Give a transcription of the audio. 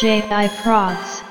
JI Prods.